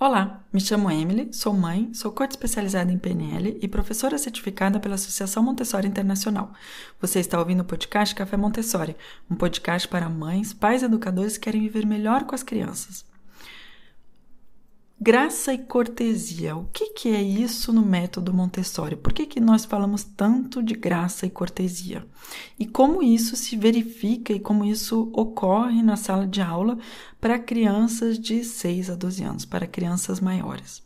Olá, me chamo Emily, sou mãe, sou coach especializada em PNL e professora certificada pela Associação Montessori Internacional. Você está ouvindo o podcast Café Montessori, um podcast para mães, pais e educadores que querem viver melhor com as crianças. Graça e cortesia. O que, que é isso no método Montessori? Por que, que nós falamos tanto de graça e cortesia? E como isso se verifica e como isso ocorre na sala de aula para crianças de 6 a 12 anos, para crianças maiores?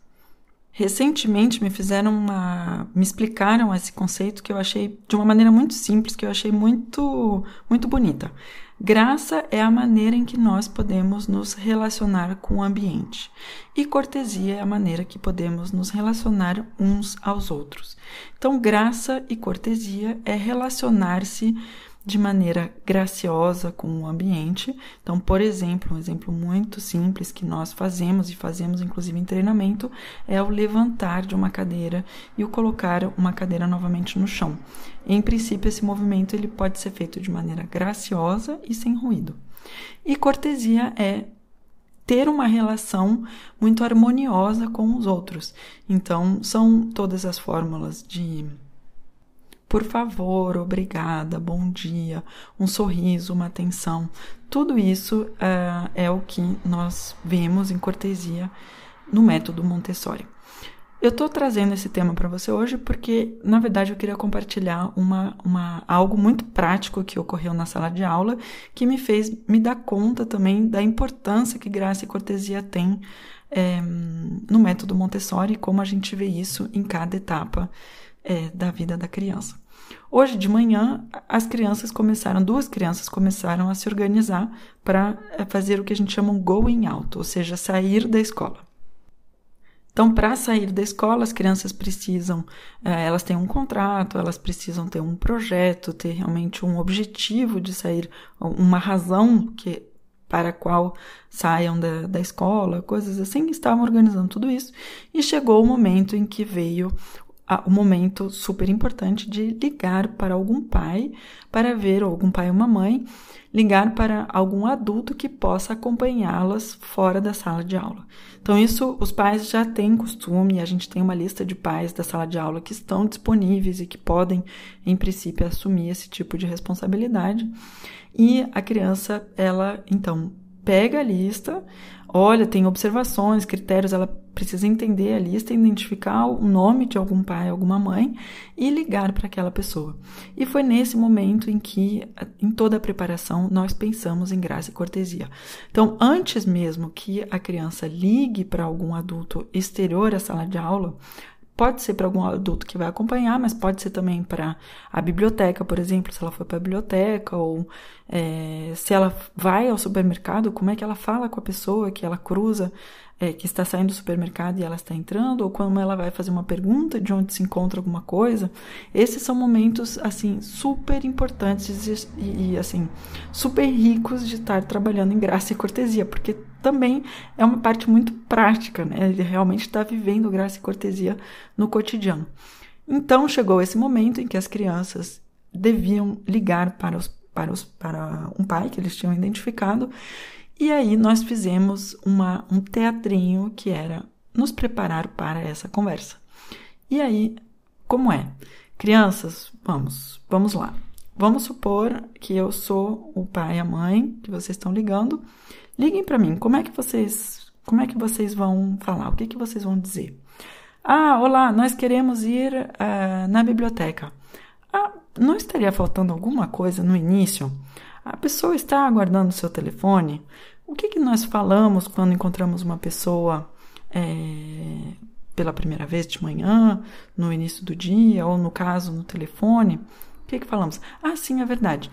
Recentemente me fizeram uma, me explicaram esse conceito que eu achei de uma maneira muito simples, que eu achei muito, muito bonita. Graça é a maneira em que nós podemos nos relacionar com o ambiente, e cortesia é a maneira que podemos nos relacionar uns aos outros. Então, graça e cortesia é relacionar-se de maneira graciosa com o ambiente. Então, por exemplo, um exemplo muito simples que nós fazemos e fazemos inclusive em treinamento é o levantar de uma cadeira e o colocar uma cadeira novamente no chão. Em princípio, esse movimento ele pode ser feito de maneira graciosa e sem ruído. E cortesia é ter uma relação muito harmoniosa com os outros. Então, são todas as fórmulas de por favor, obrigada, bom dia, um sorriso, uma atenção. Tudo isso uh, é o que nós vemos em cortesia no método Montessori. Eu estou trazendo esse tema para você hoje porque, na verdade, eu queria compartilhar uma, uma, algo muito prático que ocorreu na sala de aula que me fez me dar conta também da importância que graça e cortesia têm é, no método Montessori e como a gente vê isso em cada etapa é, da vida da criança. Hoje de manhã, as crianças começaram, duas crianças começaram a se organizar para eh, fazer o que a gente chama um going out, ou seja, sair da escola. Então, para sair da escola, as crianças precisam, eh, elas têm um contrato, elas precisam ter um projeto, ter realmente um objetivo de sair, uma razão que para a qual saiam da, da escola, coisas assim, estavam organizando tudo isso, e chegou o momento em que veio o momento super importante de ligar para algum pai para ver, ou algum pai ou uma mãe, ligar para algum adulto que possa acompanhá-las fora da sala de aula. Então, isso os pais já têm costume, a gente tem uma lista de pais da sala de aula que estão disponíveis e que podem, em princípio, assumir esse tipo de responsabilidade. E a criança, ela, então, pega a lista, olha, tem observações, critérios, ela precisa entender a lista, identificar o nome de algum pai, alguma mãe e ligar para aquela pessoa. E foi nesse momento em que, em toda a preparação, nós pensamos em graça e cortesia. Então, antes mesmo que a criança ligue para algum adulto exterior à sala de aula, Pode ser para algum adulto que vai acompanhar, mas pode ser também para a biblioteca, por exemplo, se ela for para a biblioteca, ou é, se ela vai ao supermercado, como é que ela fala com a pessoa que ela cruza é, que está saindo do supermercado e ela está entrando, ou quando ela vai fazer uma pergunta de onde se encontra alguma coisa. Esses são momentos, assim, super importantes e, e assim, super ricos de estar trabalhando em graça e cortesia, porque também é uma parte muito prática, né? Ele realmente está vivendo graça e cortesia no cotidiano. Então chegou esse momento em que as crianças deviam ligar para, os, para, os, para um pai que eles tinham identificado e aí nós fizemos uma, um teatrinho que era nos preparar para essa conversa. E aí, como é? Crianças, vamos, vamos lá. Vamos supor que eu sou o pai e a mãe que vocês estão ligando. Liguem para mim. Como é que vocês, como é que vocês vão falar? O que que vocês vão dizer? Ah, olá, nós queremos ir uh, na biblioteca. Ah, não estaria faltando alguma coisa no início? A pessoa está aguardando o seu telefone? O que, que nós falamos quando encontramos uma pessoa é, pela primeira vez de manhã, no início do dia, ou no caso no telefone? O que, que falamos? Ah, sim, é verdade.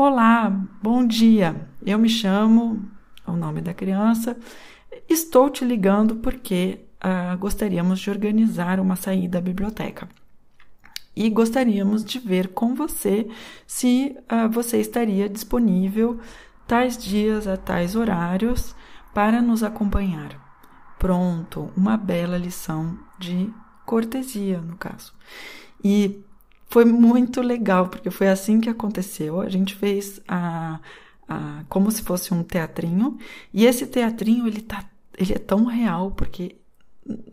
Olá, bom dia. Eu me chamo, o nome da criança, estou te ligando porque ah, gostaríamos de organizar uma saída à biblioteca. E gostaríamos de ver com você se ah, você estaria disponível tais dias a tais horários para nos acompanhar. Pronto, uma bela lição de cortesia, no caso. E foi muito legal, porque foi assim que aconteceu. A gente fez a, a como se fosse um teatrinho, e esse teatrinho ele tá ele é tão real porque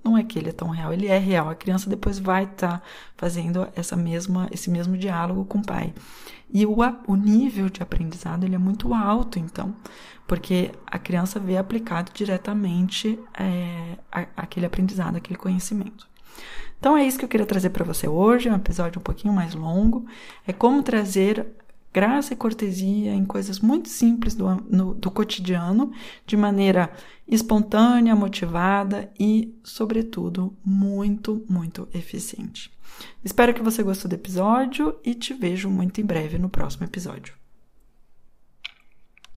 não é que ele é tão real, ele é real. A criança depois vai estar tá fazendo essa mesma, esse mesmo diálogo com o pai. E o, o nível de aprendizado ele é muito alto, então, porque a criança vê aplicado diretamente é, aquele aprendizado, aquele conhecimento. Então é isso que eu queria trazer para você hoje, um episódio um pouquinho mais longo. É como trazer graça e cortesia em coisas muito simples do, no, do cotidiano, de maneira espontânea, motivada e, sobretudo, muito, muito eficiente. Espero que você gostou do episódio e te vejo muito em breve no próximo episódio.